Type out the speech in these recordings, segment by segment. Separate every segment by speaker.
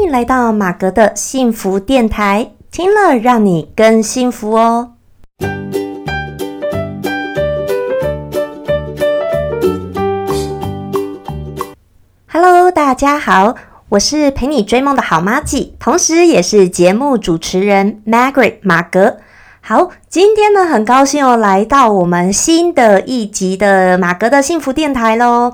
Speaker 1: 欢迎来到马格的幸福电台，听了让你更幸福哦。Hello，大家好，我是陪你追梦的好妈咪，同时也是节目主持人 Margaret 马格。好，今天呢，很高兴哦，来到我们新的一集的马格的幸福电台喽。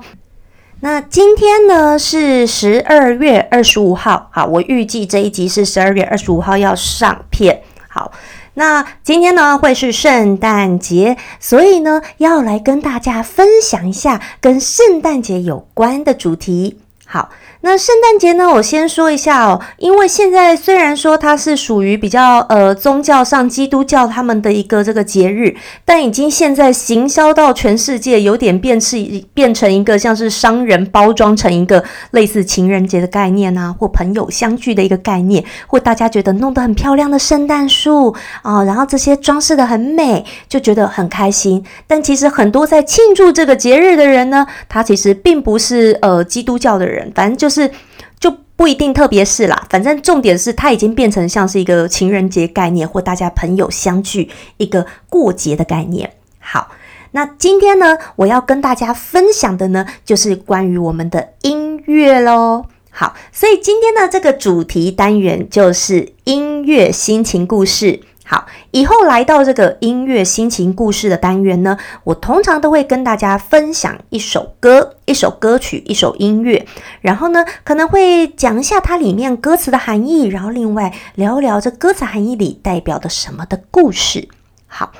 Speaker 1: 那今天呢是十二月二十五号，好，我预计这一集是十二月二十五号要上片。好，那今天呢会是圣诞节，所以呢要来跟大家分享一下跟圣诞节有关的主题。好。那圣诞节呢？我先说一下哦，因为现在虽然说它是属于比较呃宗教上基督教他们的一个这个节日，但已经现在行销到全世界，有点变是变成一个像是商人包装成一个类似情人节的概念啊，或朋友相聚的一个概念，或大家觉得弄得很漂亮的圣诞树啊，然后这些装饰的很美，就觉得很开心。但其实很多在庆祝这个节日的人呢，他其实并不是呃基督教的人，反正就是。就不一定，特别是啦，反正重点是它已经变成像是一个情人节概念，或大家朋友相聚一个过节的概念。好，那今天呢，我要跟大家分享的呢，就是关于我们的音乐喽。好，所以今天的这个主题单元就是音乐心情故事。好，以后来到这个音乐心情故事的单元呢，我通常都会跟大家分享一首歌、一首歌曲、一首音乐，然后呢，可能会讲一下它里面歌词的含义，然后另外聊聊这歌词含义里代表的什么的故事。好。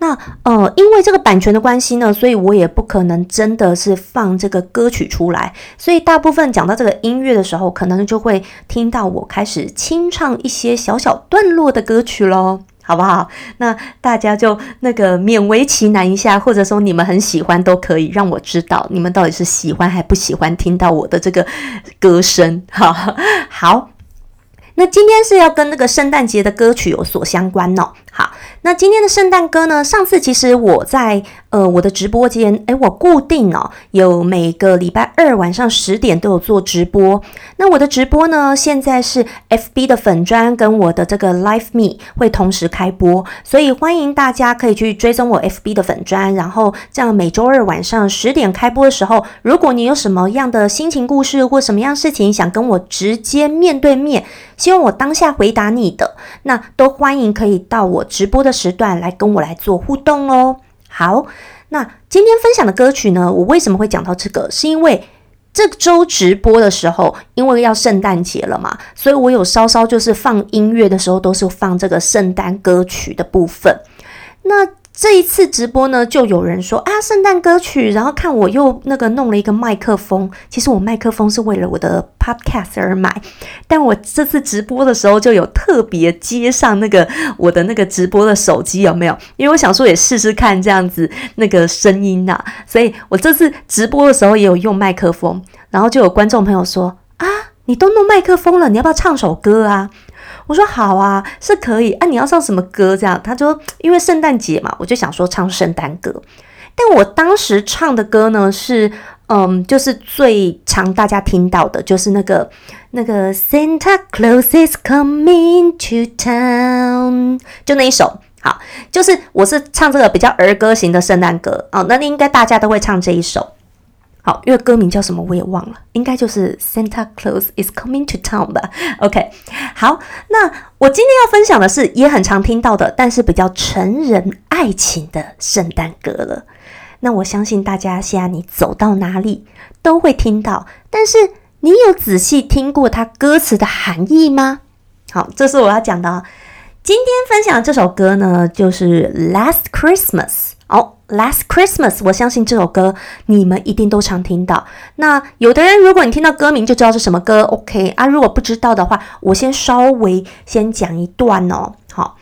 Speaker 1: 那呃，因为这个版权的关系呢，所以我也不可能真的是放这个歌曲出来，所以大部分讲到这个音乐的时候，可能就会听到我开始清唱一些小小段落的歌曲喽，好不好？那大家就那个勉为其难一下，或者说你们很喜欢都可以让我知道你们到底是喜欢还不喜欢听到我的这个歌声，哈，好。那今天是要跟那个圣诞节的歌曲有所相关哦。好，那今天的圣诞歌呢？上次其实我在呃我的直播间，诶，我固定哦，有每个礼拜二晚上十点都有做直播。那我的直播呢，现在是 FB 的粉砖跟我的这个 Live Me 会同时开播，所以欢迎大家可以去追踪我 FB 的粉砖，然后这样每周二晚上十点开播的时候，如果你有什么样的心情故事或什么样事情想跟我直接面对面。希望我当下回答你的，那都欢迎可以到我直播的时段来跟我来做互动哦。好，那今天分享的歌曲呢，我为什么会讲到这个？是因为这周直播的时候，因为要圣诞节了嘛，所以我有稍稍就是放音乐的时候，都是放这个圣诞歌曲的部分。那这一次直播呢，就有人说啊，圣诞歌曲，然后看我又那个弄了一个麦克风。其实我麦克风是为了我的 podcast 而买，但我这次直播的时候就有特别接上那个我的那个直播的手机，有没有？因为我想说也试试看这样子那个声音呐，所以我这次直播的时候也有用麦克风，然后就有观众朋友说啊，你都弄麦克风了，你要不要唱首歌啊？我说好啊，是可以啊。你要唱什么歌？这样，他说因为圣诞节嘛，我就想说唱圣诞歌。但我当时唱的歌呢，是嗯，就是最常大家听到的，就是那个那个 Santa Claus is coming to town，就那一首。好，就是我是唱这个比较儿歌型的圣诞歌哦。那应该大家都会唱这一首。好，因为歌名叫什么我也忘了，应该就是 Santa Claus is coming to town 吧。OK，好，那我今天要分享的是也很常听到的，但是比较成人爱情的圣诞歌了。那我相信大家现在你走到哪里都会听到，但是你有仔细听过它歌词的含义吗？好，这是我要讲的。今天分享这首歌呢，就是 Last Christmas。哦。Last Christmas，我相信这首歌你们一定都常听到。那有的人，如果你听到歌名就知道是什么歌，OK 啊？如果不知道的话，我先稍微先讲一段哦。好，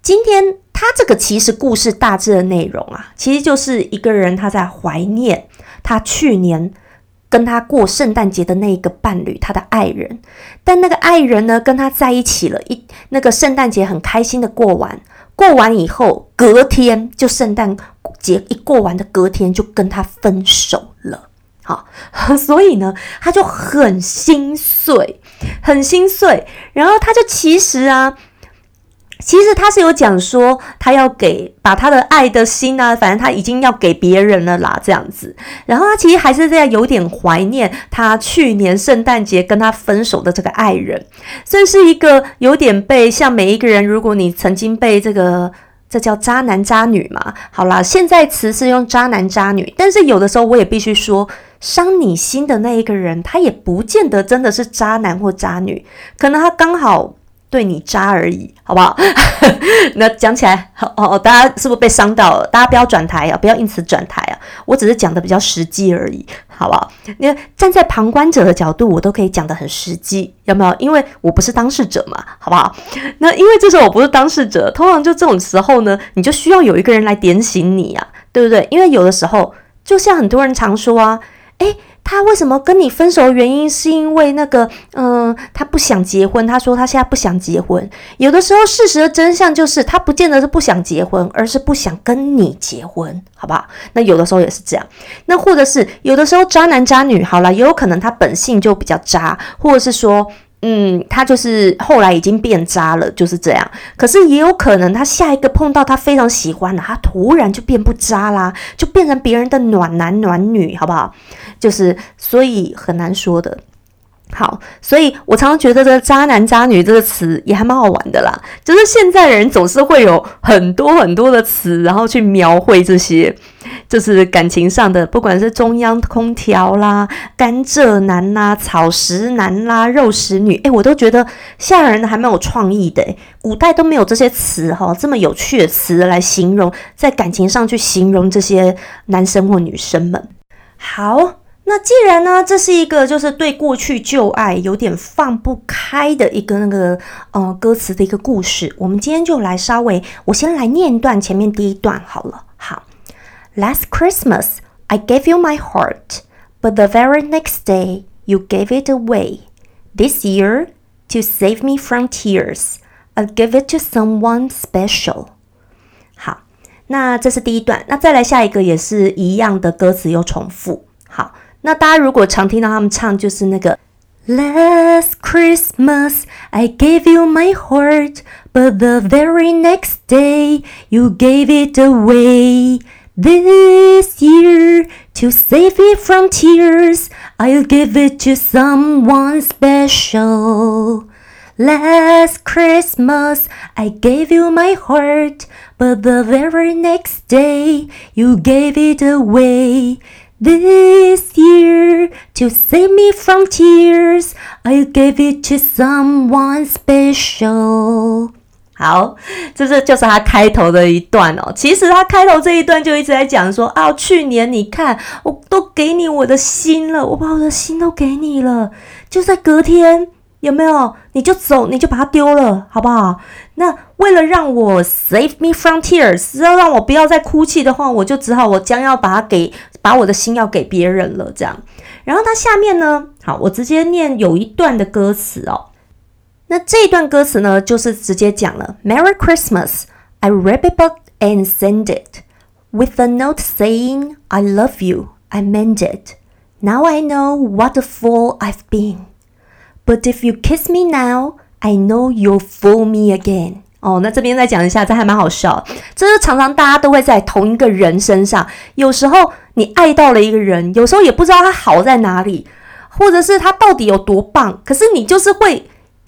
Speaker 1: 今天他这个其实故事大致的内容啊，其实就是一个人他在怀念他去年跟他过圣诞节的那一个伴侣，他的爱人。但那个爱人呢，跟他在一起了一那个圣诞节很开心的过完。过完以后，隔天就圣诞节一过完的隔天就跟他分手了。好，所以呢，他就很心碎，很心碎。然后他就其实啊，其实他是有讲说，他要给把他的爱的心啊，反正他已经要给别人了啦，这样子。然后他其实还是在有点怀念他去年圣诞节跟他分手的这个爱人，算是一个有点被像每一个人，如果你曾经被这个。这叫渣男渣女嘛？好啦，现在词是用渣男渣女，但是有的时候我也必须说，伤你心的那一个人，他也不见得真的是渣男或渣女，可能他刚好。对你渣而已，好不好？那讲起来，哦哦，大家是不是被伤到了？大家不要转台啊，不要因此转台啊！我只是讲的比较实际而已，好不好？你站在旁观者的角度，我都可以讲的很实际，有没有？因为我不是当事者嘛，好不好？那因为这时候我不是当事者，通常就这种时候呢，你就需要有一个人来点醒你啊，对不对？因为有的时候，就像很多人常说啊，诶。他为什么跟你分手的原因，是因为那个，嗯，他不想结婚。他说他现在不想结婚。有的时候，事实的真相就是，他不见得是不想结婚，而是不想跟你结婚，好不好？那有的时候也是这样。那或者是有的时候，渣男渣女，好了，也有可能他本性就比较渣，或者是说。嗯，他就是后来已经变渣了，就是这样。可是也有可能，他下一个碰到他非常喜欢的，他突然就变不渣啦，就变成别人的暖男暖女，好不好？就是所以很难说的。好，所以我常常觉得这“渣男渣女”这个词也还蛮好玩的啦。就是现在的人总是会有很多很多的词，然后去描绘这些，就是感情上的，不管是中央空调啦、甘蔗男啦、草食男啦、肉食女，诶，我都觉得现在人还蛮有创意的。古代都没有这些词哈，这么有趣的词来形容，在感情上去形容这些男生或女生们。好。那既然呢，这是一个就是对过去旧爱有点放不开的一个那个呃歌词的一个故事，我们今天就来稍微，我先来念一段前面第一段好了。好，Last Christmas I gave you my heart, but the very next day you gave it away. This year, to save me from tears, I'll give it to someone special. 好，那这是第一段，那再来下一个也是一样的歌词又重复。好。那大家如果常听到他们唱，就是那个 Last Christmas I gave you my heart, but the very next day you gave it away. This year, to save me from tears, I'll give it to someone special. Last Christmas I gave you my heart, but the very next day you gave it away. This year, to save me from tears, I'll give it to someone special. 好，这是就是他开头的一段哦。其实他开头这一段就一直在讲说啊，去年你看我都给你我的心了，我把我的心都给你了，就在隔天。有没有？你就走，你就把它丢了，好不好？那为了让我 save me from tears，要让我不要再哭泣的话，我就只好我将要把它给，把我的心要给别人了，这样。然后它下面呢，好，我直接念有一段的歌词哦。那这一段歌词呢，就是直接讲了：Merry Christmas, I wrap it up and send it with a note saying I love you, I meant it. Now I know what a fool I've been. But if you kiss me now, I know you'll fool me again. 哦，那这边再讲一下，这还蛮好笑。这是常常大家都会在同一个人身上，有时候你爱到了一个人，有时候也不知道他好在哪里，或者是他到底有多棒。可是你就是会，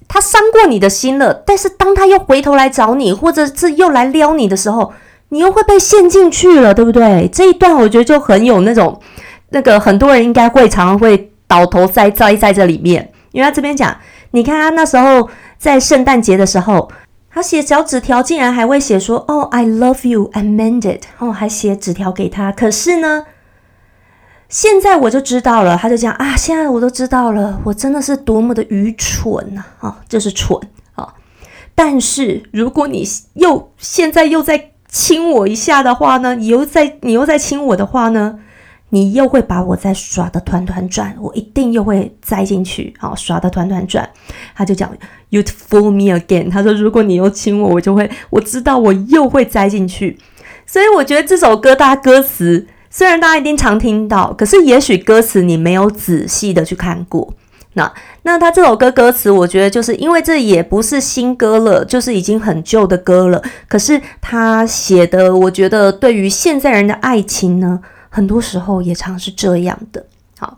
Speaker 1: 他伤过你的心了。但是当他又回头来找你，或者是又来撩你的时候，你又会被陷进去了，对不对？这一段我觉得就很有那种，那个很多人应该会常常会倒头栽栽在这里面。因为他这边讲，你看他那时候在圣诞节的时候，他写小纸条，竟然还会写说：“哦，I love you, I meant it。”哦，还写纸条给他。可是呢，现在我就知道了，他就讲啊，现在我都知道了，我真的是多么的愚蠢呐！啊，就是蠢啊。但是如果你又现在又在亲我一下的话呢，你又在你又在亲我的话呢？你又会把我再耍的团团转，我一定又会栽进去，啊耍的团团转。他就讲，You fool me again。他说，如果你又亲我，我就会，我知道我又会栽进去。所以我觉得这首歌，大家歌词虽然大家一定常听到，可是也许歌词你没有仔细的去看过。那那他这首歌歌词，我觉得就是因为这也不是新歌了，就是已经很旧的歌了。可是他写的，我觉得对于现在人的爱情呢，很多时候也常是这样的。好，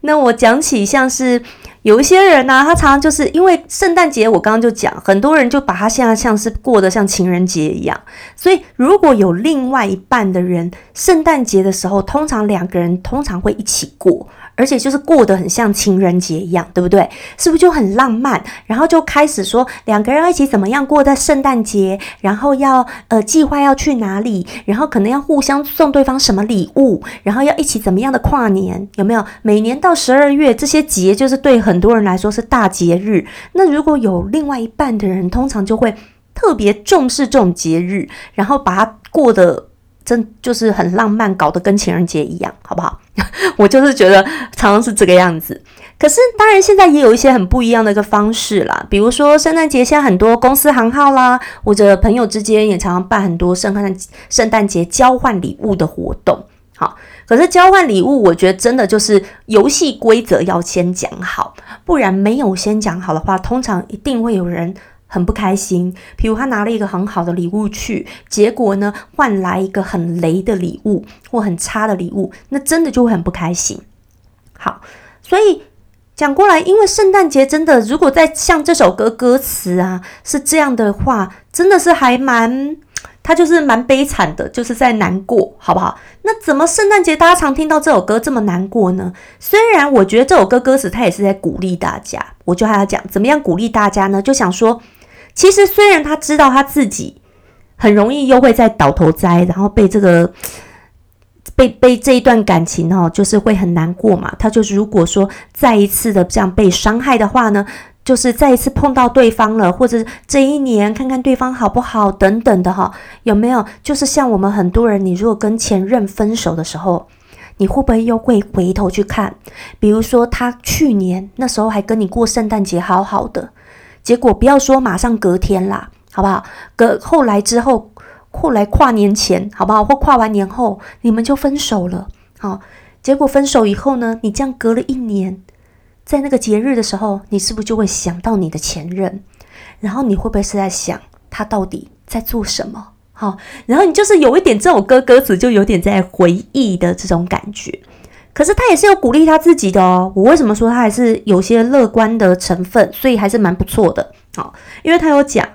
Speaker 1: 那我讲起像是有一些人呢，他常常就是因为圣诞节，我刚刚就讲，很多人就把他现在像是过得像情人节一样。所以如果有另外一半的人，圣诞节的时候，通常两个人通常会一起过。而且就是过得很像情人节一样，对不对？是不是就很浪漫？然后就开始说两个人一起怎么样过在圣诞节，然后要呃计划要去哪里，然后可能要互相送对方什么礼物，然后要一起怎么样的跨年？有没有？每年到十二月这些节，就是对很多人来说是大节日。那如果有另外一半的人，通常就会特别重视这种节日，然后把它过得。真就是很浪漫，搞得跟情人节一样，好不好？我就是觉得常常是这个样子。可是当然，现在也有一些很不一样的一个方式啦，比如说圣诞节，现在很多公司行号啦，或者朋友之间也常常办很多圣诞圣诞节交换礼物的活动。好，可是交换礼物，我觉得真的就是游戏规则要先讲好，不然没有先讲好的话，通常一定会有人。很不开心，比如他拿了一个很好的礼物去，结果呢换来一个很雷的礼物或很差的礼物，那真的就会很不开心。好，所以讲过来，因为圣诞节真的，如果在像这首歌歌词啊是这样的话，真的是还蛮，他就是蛮悲惨的，就是在难过，好不好？那怎么圣诞节大家常听到这首歌这么难过呢？虽然我觉得这首歌歌词他也是在鼓励大家，我就还要讲怎么样鼓励大家呢？就想说。其实，虽然他知道他自己很容易又会在倒头栽，然后被这个被被这一段感情哦，就是会很难过嘛。他就是如果说再一次的这样被伤害的话呢，就是再一次碰到对方了，或者这一年看看对方好不好等等的哈，有没有？就是像我们很多人，你如果跟前任分手的时候，你会不会又会回头去看？比如说他去年那时候还跟你过圣诞节，好好的。结果不要说马上隔天啦，好不好？隔后来之后，后来跨年前，好不好？或跨完年后，你们就分手了。好，结果分手以后呢，你这样隔了一年，在那个节日的时候，你是不是就会想到你的前任？然后你会不会是在想他到底在做什么？好，然后你就是有一点这首歌歌词，就有点在回忆的这种感觉。可是他也是有鼓励他自己的哦。我为什么说他还是有些乐观的成分？所以还是蛮不错的。好，因为他有讲，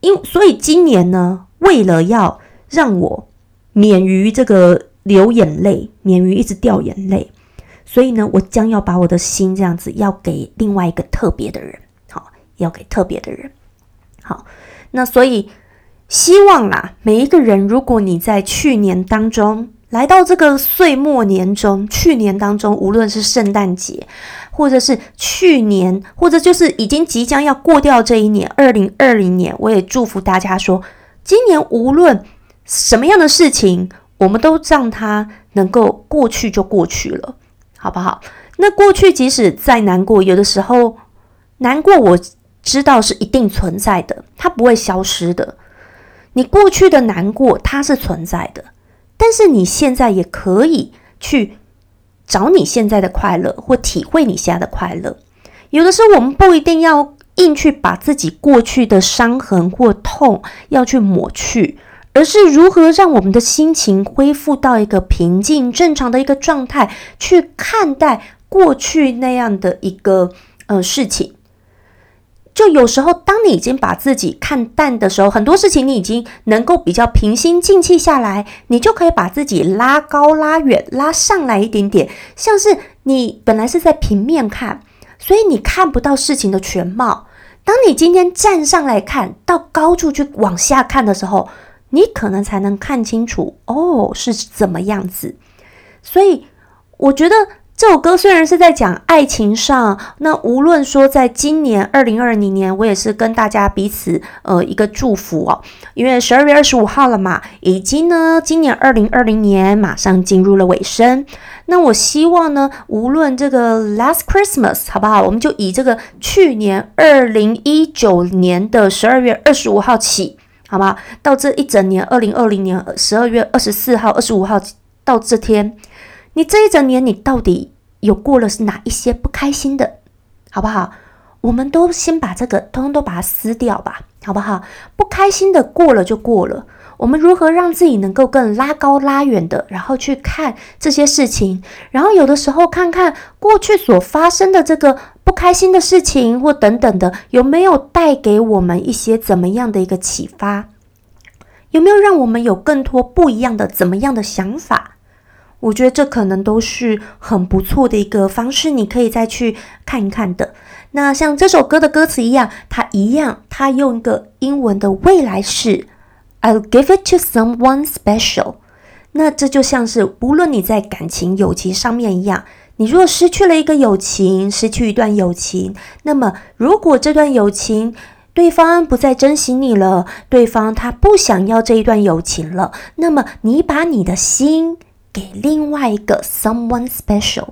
Speaker 1: 因所以今年呢，为了要让我免于这个流眼泪，免于一直掉眼泪，所以呢，我将要把我的心这样子要给另外一个特别的人。好，要给特别的人。好，那所以希望啦，每一个人，如果你在去年当中。来到这个岁末年中，去年当中，无论是圣诞节，或者是去年，或者就是已经即将要过掉这一年，二零二零年，我也祝福大家说，今年无论什么样的事情，我们都让它能够过去就过去了，好不好？那过去即使再难过，有的时候难过，我知道是一定存在的，它不会消失的。你过去的难过，它是存在的。但是你现在也可以去找你现在的快乐，或体会你现在的快乐。有的时候我们不一定要硬去把自己过去的伤痕或痛要去抹去，而是如何让我们的心情恢复到一个平静、正常的一个状态，去看待过去那样的一个呃事情。就有时候，当你已经把自己看淡的时候，很多事情你已经能够比较平心静气下来，你就可以把自己拉高、拉远、拉上来一点点。像是你本来是在平面看，所以你看不到事情的全貌。当你今天站上来看到高处去往下看的时候，你可能才能看清楚哦是怎么样子。所以我觉得。这首歌虽然是在讲爱情上，那无论说在今年二零二零年，我也是跟大家彼此呃一个祝福哦，因为十二月二十五号了嘛，已经呢今年二零二零年马上进入了尾声。那我希望呢，无论这个 Last Christmas 好不好，我们就以这个去年二零一九年的十二月二十五号起，好吗？到这一整年二零二零年十二月二十四号、二十五号。到这天，你这一整年你到底有过了是哪一些不开心的，好不好？我们都先把这个通通都把它撕掉吧，好不好？不开心的过了就过了。我们如何让自己能够更拉高拉远的，然后去看这些事情，然后有的时候看看过去所发生的这个不开心的事情或等等的，有没有带给我们一些怎么样的一个启发？有没有让我们有更多不一样的怎么样的想法？我觉得这可能都是很不错的一个方式，你可以再去看一看的。那像这首歌的歌词一样，它一样，它用一个英文的未来式。I'll give it to someone special。那这就像是，无论你在感情、友情上面一样，你如果失去了一个友情，失去一段友情，那么如果这段友情对方不再珍惜你了，对方他不想要这一段友情了，那么你把你的心给另外一个 someone special，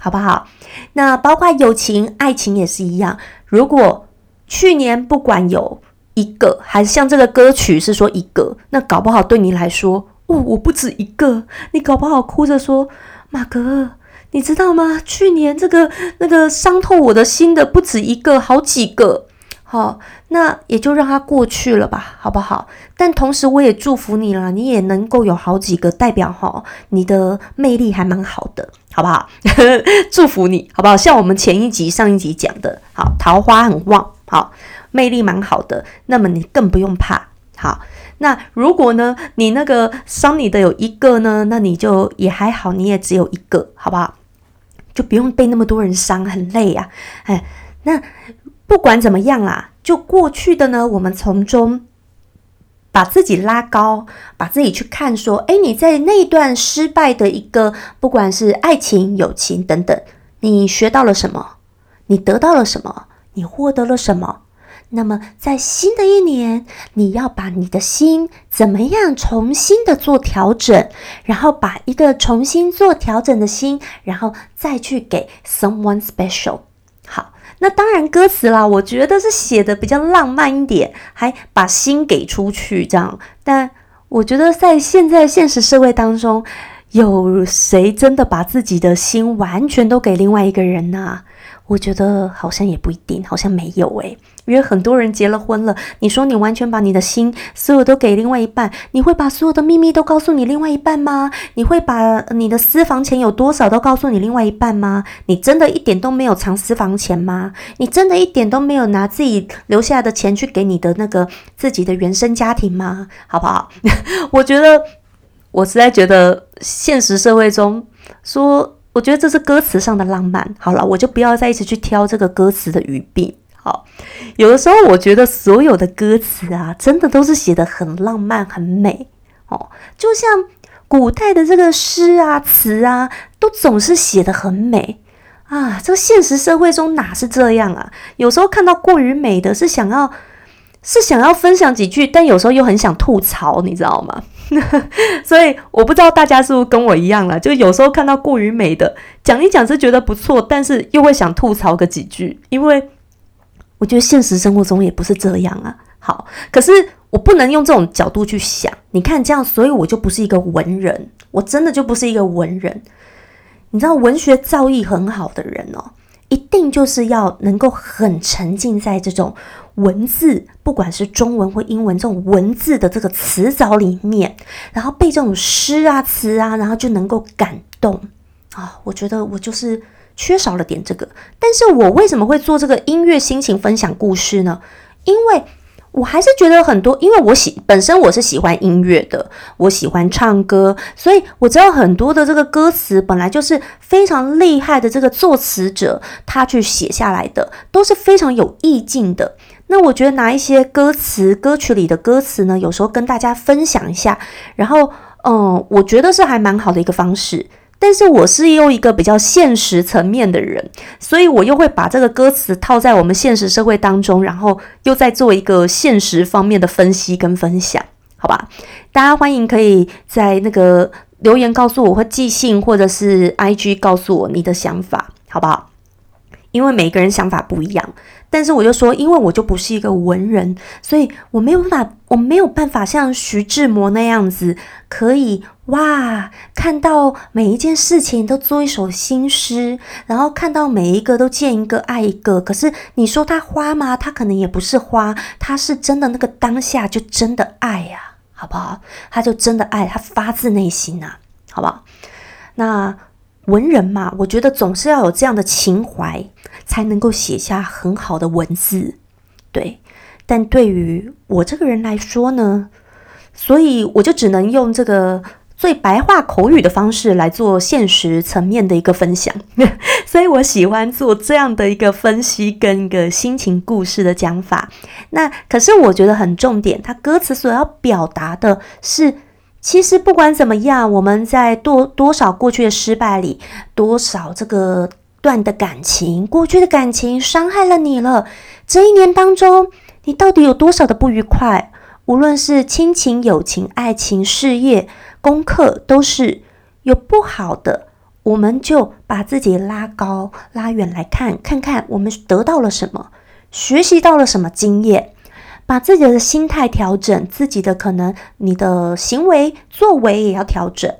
Speaker 1: 好不好？那包括友情、爱情也是一样。如果去年不管有。一个还是像这个歌曲是说一个，那搞不好对你来说，哦，我不止一个。你搞不好哭着说，马哥，你知道吗？去年这个那个伤透我的心的不止一个，好几个。好，那也就让它过去了吧，好不好？但同时我也祝福你了，你也能够有好几个代表哈，你的魅力还蛮好的，好不好？祝福你，好不好？像我们前一集、上一集讲的，好，桃花很旺，好。魅力蛮好的，那么你更不用怕。好，那如果呢，你那个伤你的有一个呢，那你就也还好，你也只有一个，好不好？就不用被那么多人伤，很累呀。哎，那不管怎么样啦，就过去的呢，我们从中把自己拉高，把自己去看说，哎，你在那段失败的一个，不管是爱情、友情等等，你学到了什么？你得到了什么？你获得了什么？那么，在新的一年，你要把你的心怎么样重新的做调整，然后把一个重新做调整的心，然后再去给 someone special。好，那当然歌词啦，我觉得是写的比较浪漫一点，还把心给出去这样。但我觉得在现在现实社会当中，有谁真的把自己的心完全都给另外一个人呢？我觉得好像也不一定，好像没有诶。因为很多人结了婚了，你说你完全把你的心所有都给另外一半，你会把所有的秘密都告诉你另外一半吗？你会把你的私房钱有多少都告诉你另外一半吗？你真的一点都没有藏私房钱吗？你真的一点都没有拿自己留下来的钱去给你的那个自己的原生家庭吗？好不好？我觉得，我实在觉得现实社会中说。我觉得这是歌词上的浪漫。好了，我就不要再一直去挑这个歌词的语病。好，有的时候我觉得所有的歌词啊，真的都是写的很浪漫、很美哦。就像古代的这个诗啊、词啊，都总是写的很美啊。这个现实社会中哪是这样啊？有时候看到过于美的，是想要是想要分享几句，但有时候又很想吐槽，你知道吗？所以我不知道大家是不是跟我一样了，就有时候看到过于美的讲一讲是觉得不错，但是又会想吐槽个几句，因为我觉得现实生活中也不是这样啊。好，可是我不能用这种角度去想，你看这样，所以我就不是一个文人，我真的就不是一个文人。你知道文学造诣很好的人哦。一定就是要能够很沉浸在这种文字，不管是中文或英文这种文字的这个词藻里面，然后被这种诗啊词啊，然后就能够感动啊。我觉得我就是缺少了点这个，但是我为什么会做这个音乐心情分享故事呢？因为。我还是觉得很多，因为我喜本身我是喜欢音乐的，我喜欢唱歌，所以我知道很多的这个歌词本来就是非常厉害的这个作词者他去写下来的，都是非常有意境的。那我觉得拿一些歌词歌曲里的歌词呢，有时候跟大家分享一下，然后嗯，我觉得是还蛮好的一个方式。但是我是用一个比较现实层面的人，所以我又会把这个歌词套在我们现实社会当中，然后又在做一个现实方面的分析跟分享，好吧？大家欢迎可以在那个留言告诉我，或寄信，或者是 IG 告诉我你的想法，好不好？因为每个人想法不一样，但是我就说，因为我就不是一个文人，所以我没有办法，我没有办法像徐志摩那样子可以。哇，看到每一件事情都做一首新诗，然后看到每一个都见一个爱一个。可是你说他花吗？他可能也不是花，他是真的那个当下就真的爱呀，好不好？他就真的爱，他发自内心呐，好不好？那文人嘛，我觉得总是要有这样的情怀，才能够写下很好的文字。对，但对于我这个人来说呢，所以我就只能用这个。最白话口语的方式来做现实层面的一个分享，所以我喜欢做这样的一个分析跟一个心情故事的讲法。那可是我觉得很重点，它歌词所要表达的是，其实不管怎么样，我们在多多少过去的失败里，多少这个段的感情，过去的感情伤害了你了。这一年当中，你到底有多少的不愉快？无论是亲情、友情、爱情、事业。功课都是有不好的，我们就把自己拉高、拉远来看，看看我们得到了什么，学习到了什么经验，把自己的心态调整，自己的可能你的行为作为也要调整。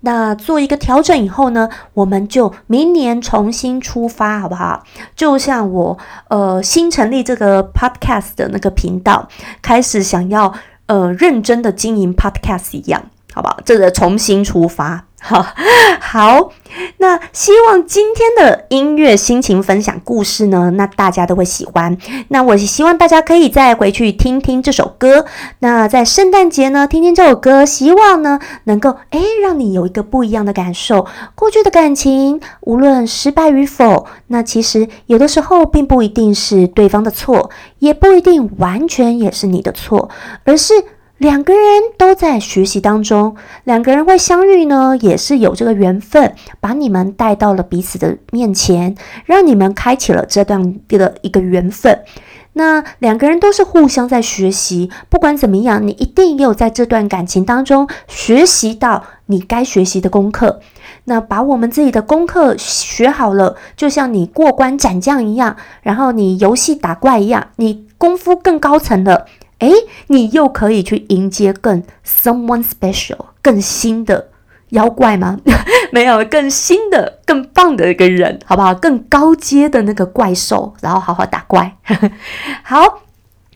Speaker 1: 那做一个调整以后呢，我们就明年重新出发，好不好？就像我呃新成立这个 podcast 的那个频道，开始想要呃认真的经营 podcast 一样。好不好？这个重新出发，好，好。那希望今天的音乐心情分享故事呢，那大家都会喜欢。那我希望大家可以再回去听听这首歌。那在圣诞节呢，听听这首歌，希望呢能够诶让你有一个不一样的感受。过去的感情，无论失败与否，那其实有的时候并不一定是对方的错，也不一定完全也是你的错，而是。两个人都在学习当中，两个人会相遇呢，也是有这个缘分，把你们带到了彼此的面前，让你们开启了这段的一个缘分。那两个人都是互相在学习，不管怎么样，你一定也有在这段感情当中学习到你该学习的功课。那把我们自己的功课学好了，就像你过关斩将一样，然后你游戏打怪一样，你功夫更高层了。哎，你又可以去迎接更 someone special、更新的妖怪吗？没有，更新的、更棒的一个人，好不好？更高阶的那个怪兽，然后好好打怪。好，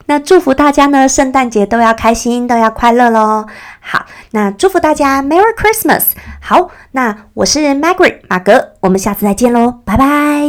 Speaker 1: 那祝福大家呢，圣诞节都要开心，都要快乐喽。好，那祝福大家 Merry Christmas。好，那我是 Margaret 马格，我们下次再见喽，拜拜。